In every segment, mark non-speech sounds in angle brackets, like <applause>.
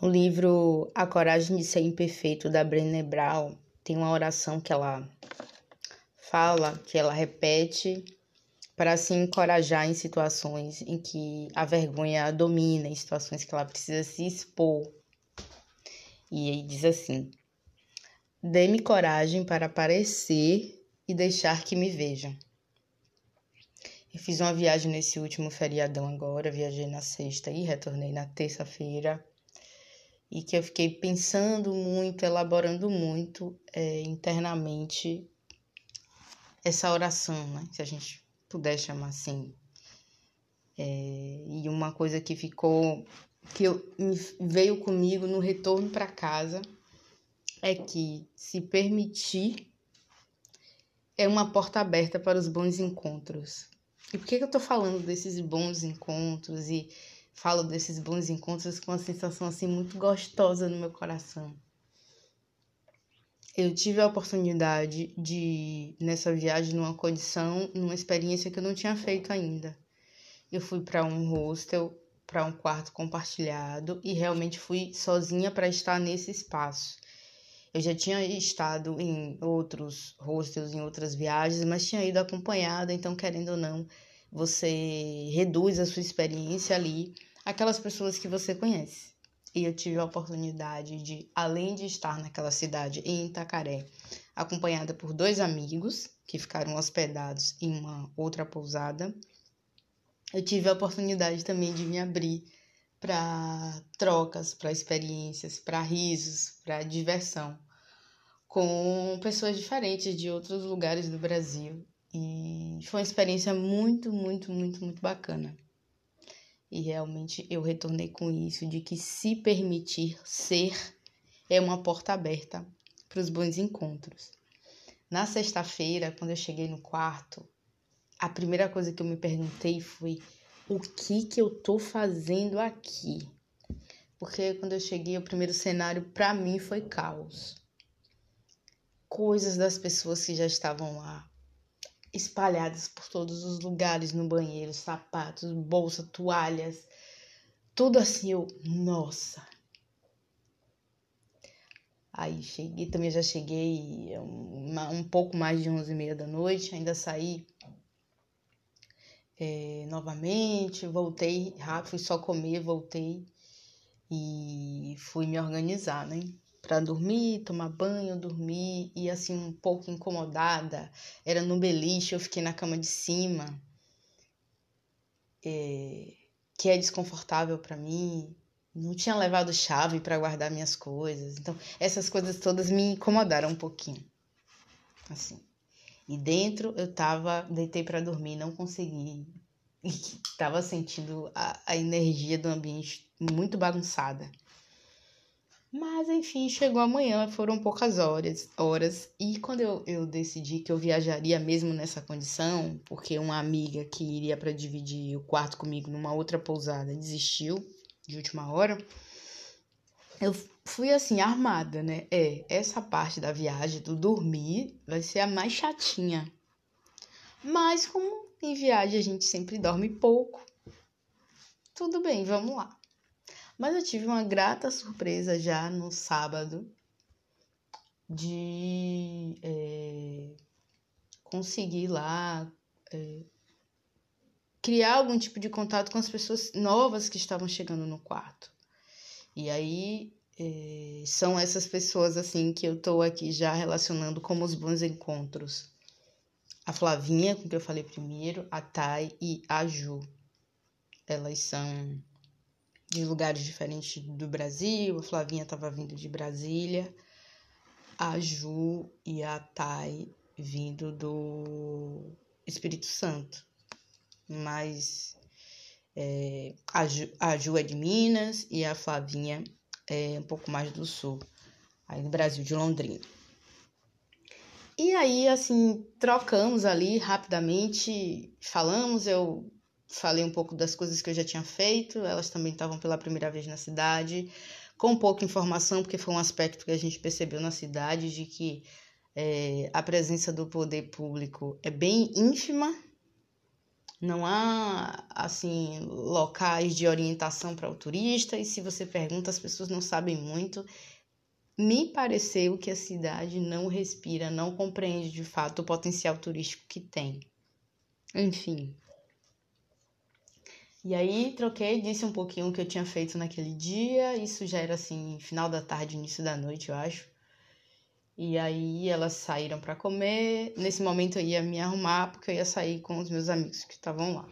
No livro A Coragem de Ser Imperfeito, da Brené Brown, tem uma oração que ela fala, que ela repete para se encorajar em situações em que a vergonha domina, em situações que ela precisa se expor. E aí diz assim: Dê-me coragem para aparecer e deixar que me vejam. Eu fiz uma viagem nesse último feriadão agora, viajei na sexta e retornei na terça-feira. E que eu fiquei pensando muito, elaborando muito é, internamente essa oração, né? Se a gente puder chamar assim. É, e uma coisa que ficou, que eu, veio comigo no retorno para casa, é que se permitir é uma porta aberta para os bons encontros. E por que, eu tô falando desses bons encontros e falo desses bons encontros com uma sensação assim muito gostosa no meu coração? eu tive a oportunidade de, nessa viagem, numa condição, numa experiência que eu não tinha feito ainda. Eu fui para um hostel, para um quarto compartilhado e realmente fui sozinha para estar nesse espaço. Eu já tinha estado em outros hostels, em outras viagens, mas tinha ido acompanhada, então, querendo ou não, você reduz a sua experiência ali aquelas pessoas que você conhece. E eu tive a oportunidade de, além de estar naquela cidade, em Itacaré, acompanhada por dois amigos que ficaram hospedados em uma outra pousada, eu tive a oportunidade também de me abrir para trocas, para experiências, para risos, para diversão com pessoas diferentes de outros lugares do Brasil. E foi uma experiência muito, muito, muito, muito bacana. E realmente eu retornei com isso de que se permitir ser é uma porta aberta para os bons encontros. Na sexta-feira, quando eu cheguei no quarto, a primeira coisa que eu me perguntei foi: o que que eu tô fazendo aqui? Porque quando eu cheguei, o primeiro cenário para mim foi caos. Coisas das pessoas que já estavam lá, espalhadas por todos os lugares no banheiro, sapatos, bolsa, toalhas, tudo assim, eu, nossa. Aí cheguei, também já cheguei uma, um pouco mais de onze e meia da noite, ainda saí é, novamente, voltei rápido, fui só comer, voltei e fui me organizar, né? para dormir, tomar banho, dormir e assim um pouco incomodada. Era no beliche, eu fiquei na cama de cima, é, que é desconfortável para mim. Não tinha levado chave para guardar minhas coisas. Então, essas coisas todas me incomodaram um pouquinho. Assim. E dentro eu tava, deitei para dormir, não consegui. <laughs> Tava sentindo a, a energia do ambiente muito bagunçada. Mas enfim, chegou amanhã, foram poucas horas, horas. E quando eu, eu decidi que eu viajaria mesmo nessa condição, porque uma amiga que iria para dividir o quarto comigo numa outra pousada desistiu de última hora, eu fui assim, armada, né? É, essa parte da viagem do dormir vai ser a mais chatinha. Mas como em viagem a gente sempre dorme pouco, tudo bem, vamos lá. Mas eu tive uma grata surpresa já no sábado de é, conseguir lá é, criar algum tipo de contato com as pessoas novas que estavam chegando no quarto. E aí é, são essas pessoas assim que eu estou aqui já relacionando como os bons encontros. A Flavinha, com que eu falei primeiro, a Thay e a Ju. Elas são de lugares diferentes do Brasil. A Flavinha estava vindo de Brasília, a Ju e a Thay vindo do Espírito Santo. Mas é, a, Ju, a Ju é de Minas e a Flavinha é um pouco mais do sul, aí do Brasil, de Londrina. E aí, assim, trocamos ali rapidamente, falamos, eu falei um pouco das coisas que eu já tinha feito, elas também estavam pela primeira vez na cidade, com pouca informação, porque foi um aspecto que a gente percebeu na cidade de que é, a presença do poder público é bem ínfima Não há, assim, locais de orientação para o turista, e se você pergunta, as pessoas não sabem muito. Me pareceu que a cidade não respira, não compreende de fato o potencial turístico que tem. Enfim. E aí troquei, disse um pouquinho o que eu tinha feito naquele dia. Isso já era assim, final da tarde, início da noite, eu acho. E aí elas saíram para comer. Nesse momento eu ia me arrumar porque eu ia sair com os meus amigos que estavam lá.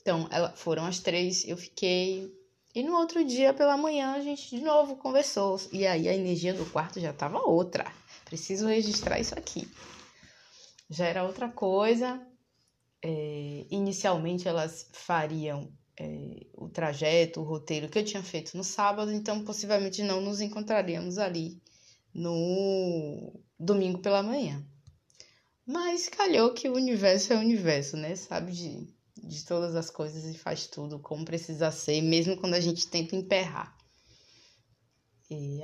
Então, ela, foram as três, eu fiquei. E no outro dia, pela manhã, a gente de novo conversou. E aí a energia do quarto já tava outra. Preciso registrar isso aqui. Já era outra coisa. É, inicialmente elas fariam é, o trajeto, o roteiro que eu tinha feito no sábado, então possivelmente não nos encontraríamos ali no domingo pela manhã. Mas calhou que o universo é o universo, né? Sabe de, de todas as coisas e faz tudo como precisa ser, mesmo quando a gente tenta emperrar. E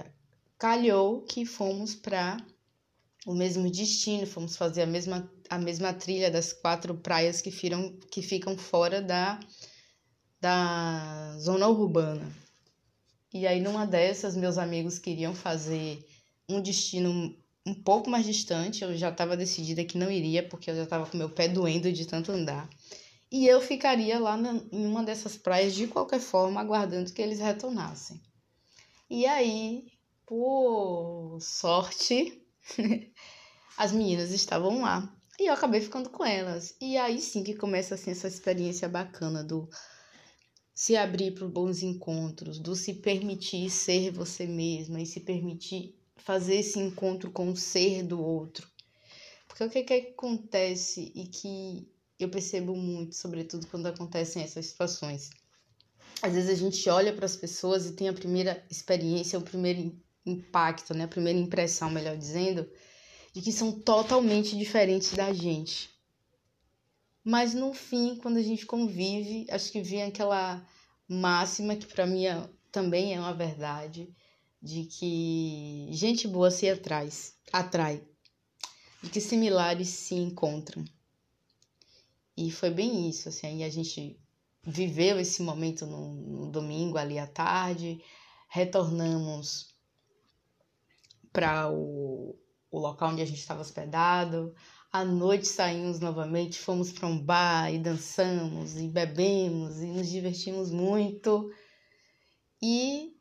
calhou que fomos para o mesmo destino, fomos fazer a mesma, a mesma trilha das quatro praias que, firam, que ficam fora da, da zona urbana. E aí, numa dessas, meus amigos queriam fazer um destino um pouco mais distante. Eu já estava decidida que não iria, porque eu já estava com meu pé doendo de tanto andar. E eu ficaria lá na, em uma dessas praias de qualquer forma, aguardando que eles retornassem. E aí, por sorte, <laughs> as meninas estavam lá. E eu acabei ficando com elas. E aí sim que começa assim, essa experiência bacana do se abrir para bons encontros, do se permitir ser você mesma e se permitir fazer esse encontro com o ser do outro. Porque o que, que acontece e que eu percebo muito, sobretudo quando acontecem essas situações. Às vezes a gente olha para as pessoas e tem a primeira experiência, o primeiro impacto, né, a primeira impressão, melhor dizendo, de que são totalmente diferentes da gente. Mas no fim, quando a gente convive, acho que vem aquela máxima que para mim é, também é uma verdade, de que gente boa se atrai, atrai, de que similares se encontram. E foi bem isso, assim, a gente viveu esse momento no, no domingo ali à tarde, retornamos para o, o local onde a gente estava hospedado. À noite saímos novamente, fomos para um bar e dançamos e bebemos e nos divertimos muito. E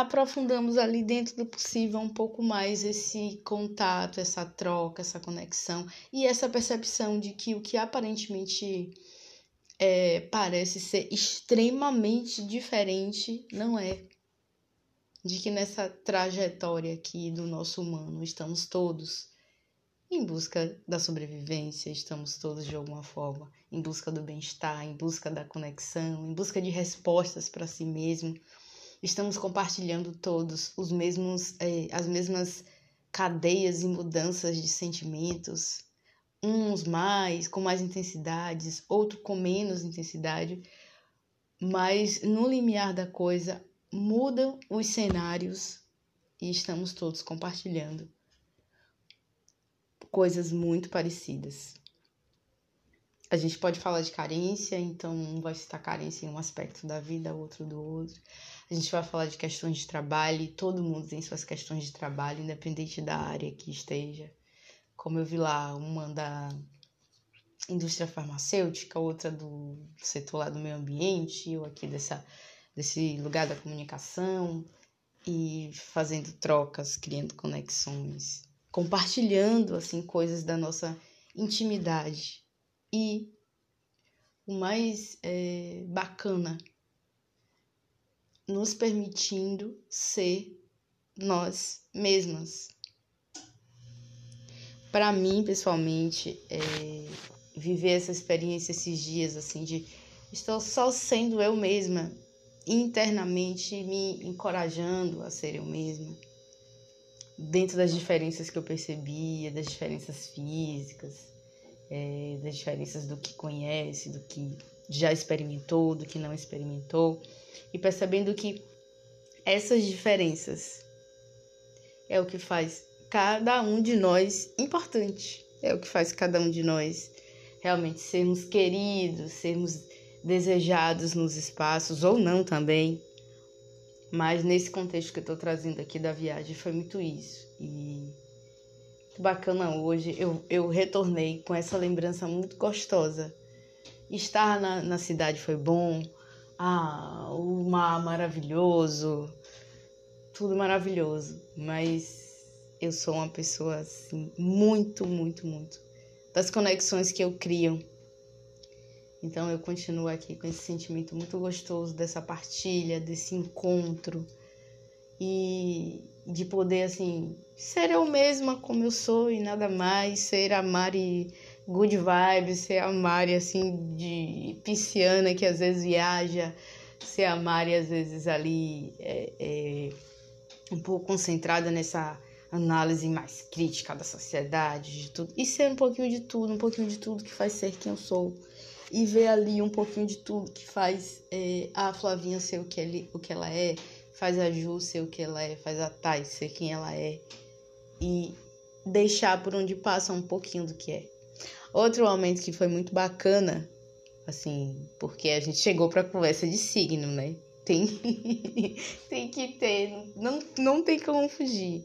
aprofundamos ali dentro do possível um pouco mais esse contato, essa troca, essa conexão e essa percepção de que o que aparentemente é, parece ser extremamente diferente não é. De que nessa trajetória aqui do nosso humano estamos todos em busca da sobrevivência, estamos todos de alguma forma em busca do bem-estar, em busca da conexão, em busca de respostas para si mesmo estamos compartilhando todos os mesmos, é, as mesmas cadeias e mudanças de sentimentos, uns mais, com mais intensidades, outro com menos intensidade, mas no limiar da coisa mudam os cenários e estamos todos compartilhando coisas muito parecidas. A gente pode falar de carência, então um vai citar carência em um aspecto da vida, outro do outro. A gente vai falar de questões de trabalho todo mundo tem suas questões de trabalho, independente da área que esteja. Como eu vi lá, uma da indústria farmacêutica, outra do setor lá do meio ambiente, eu aqui dessa, desse lugar da comunicação e fazendo trocas, criando conexões, compartilhando assim coisas da nossa intimidade. E o mais é, bacana nos permitindo ser nós mesmas. Para mim, pessoalmente, é, viver essa experiência esses dias, assim, de estou só sendo eu mesma, internamente me encorajando a ser eu mesma, dentro das diferenças que eu percebia, das diferenças físicas, é, das diferenças do que conhece, do que já experimentou, do que não experimentou e percebendo que essas diferenças é o que faz cada um de nós importante, é o que faz cada um de nós realmente sermos queridos, sermos desejados nos espaços, ou não também. Mas nesse contexto que eu estou trazendo aqui da viagem, foi muito isso. E bacana hoje, eu, eu retornei com essa lembrança muito gostosa. Estar na, na cidade foi bom, ah, o mar maravilhoso, tudo maravilhoso, mas eu sou uma pessoa assim, muito, muito, muito das conexões que eu crio. Então eu continuo aqui com esse sentimento muito gostoso dessa partilha, desse encontro e de poder assim ser eu mesma como eu sou e nada mais, ser a Mari good vibes, ser a Mari assim de pisciana que às vezes viaja, ser a Mari às vezes ali é, é, um pouco concentrada nessa análise mais crítica da sociedade, de tudo. E ser um pouquinho de tudo, um pouquinho de tudo que faz ser quem eu sou. E ver ali um pouquinho de tudo que faz é, a Flavinha ser o que, ele, o que ela é, faz a Ju ser o que ela é, faz a Thay ser quem ela é. E deixar por onde passa um pouquinho do que é. Outro momento que foi muito bacana, assim, porque a gente chegou para conversa de signo, né? Tem, <laughs> tem que ter, não, não tem como fugir.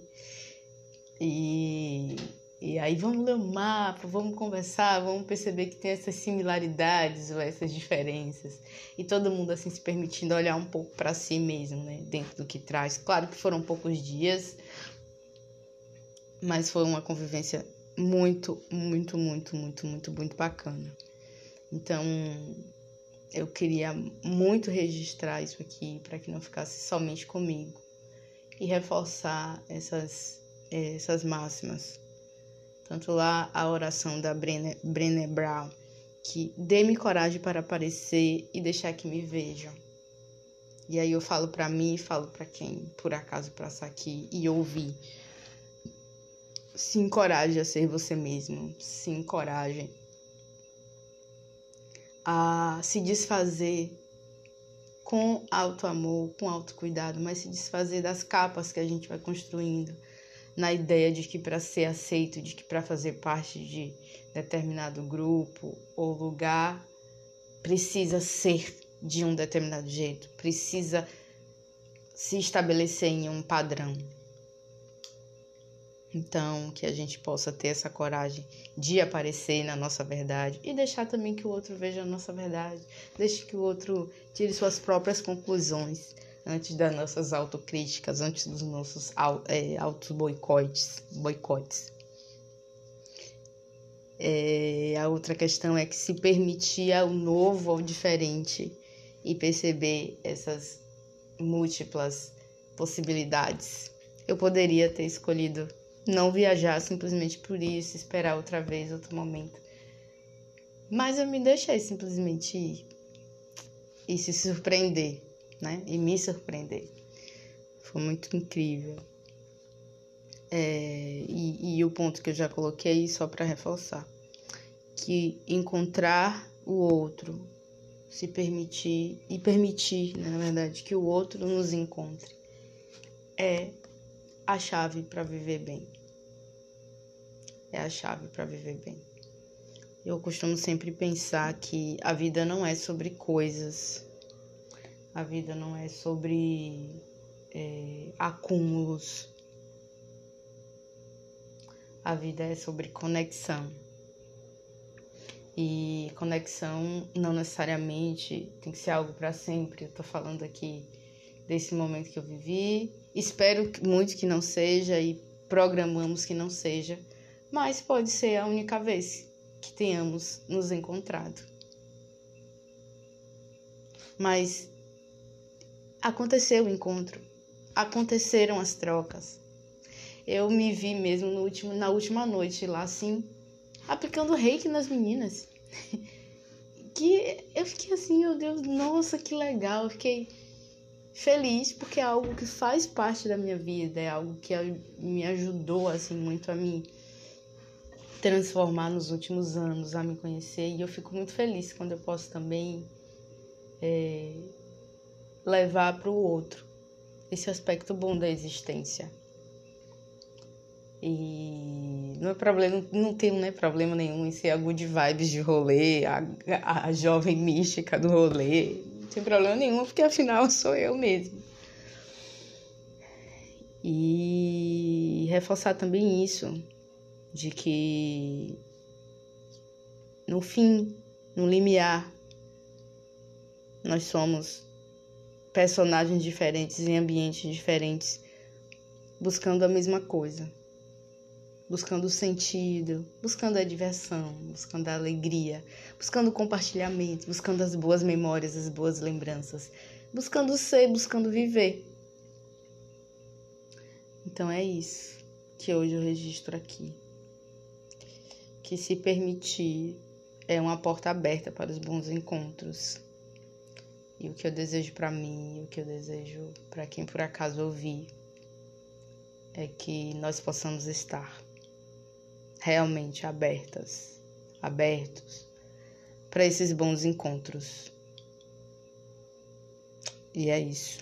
E, e aí vamos ler o mapa, vamos conversar, vamos perceber que tem essas similaridades ou essas diferenças. E todo mundo assim se permitindo olhar um pouco para si mesmo, né, dentro do que traz. Claro que foram poucos dias, mas foi uma convivência muito, muito, muito, muito, muito, muito bacana. Então, eu queria muito registrar isso aqui para que não ficasse somente comigo e reforçar essas essas máximas. Tanto lá a oração da Brené, Brené Brown, que dê-me coragem para aparecer e deixar que me vejam. E aí eu falo para mim e falo para quem por acaso passar aqui e ouvir. Se encoraje a ser você mesmo, se encoraje a se desfazer com alto amor, com alto cuidado, mas se desfazer das capas que a gente vai construindo na ideia de que para ser aceito, de que para fazer parte de determinado grupo ou lugar, precisa ser de um determinado jeito, precisa se estabelecer em um padrão. Então, que a gente possa ter essa coragem de aparecer na nossa verdade e deixar também que o outro veja a nossa verdade, deixe que o outro tire suas próprias conclusões antes das nossas autocríticas, antes dos nossos é, boicotes. boicotes. É, a outra questão é que se permitir o novo ou diferente e perceber essas múltiplas possibilidades. Eu poderia ter escolhido não viajar simplesmente por isso, esperar outra vez, outro momento. Mas eu me deixei simplesmente ir e se surpreender né? E me surpreender. Foi muito incrível. É, e, e o ponto que eu já coloquei só para reforçar, que encontrar o outro, se permitir e permitir, né, na verdade, que o outro nos encontre, é a chave para viver bem. É a chave para viver bem. Eu costumo sempre pensar que a vida não é sobre coisas, a vida não é sobre é, acúmulos. A vida é sobre conexão. E conexão não necessariamente tem que ser algo para sempre. Eu tô falando aqui desse momento que eu vivi. Espero muito que não seja e programamos que não seja, mas pode ser a única vez que tenhamos nos encontrado. Mas aconteceu o encontro, aconteceram as trocas. Eu me vi mesmo no último, na última noite lá, assim, aplicando reiki nas meninas. <laughs> que eu fiquei assim, meu Deus, nossa, que legal. Eu fiquei feliz porque é algo que faz parte da minha vida, é algo que me ajudou assim muito a me transformar nos últimos anos, a me conhecer e eu fico muito feliz quando eu posso também é, levar para o outro esse aspecto bom da existência. E Não é problema, não tenho né, problema nenhum em ser a good vibes de rolê, a, a jovem mística do rolê. Não tem problema nenhum, porque afinal <laughs> sou eu mesmo. E reforçar também isso, de que no fim, no limiar, nós somos personagens diferentes em ambientes diferentes, buscando a mesma coisa, buscando o sentido, buscando a diversão, buscando a alegria, buscando o compartilhamento, buscando as boas memórias, as boas lembranças, buscando ser, buscando viver. Então é isso que hoje eu registro aqui. Que se permitir é uma porta aberta para os bons encontros. E o que eu desejo para mim, o que eu desejo para quem por acaso ouvir, é que nós possamos estar realmente abertas, abertos para esses bons encontros. E é isso.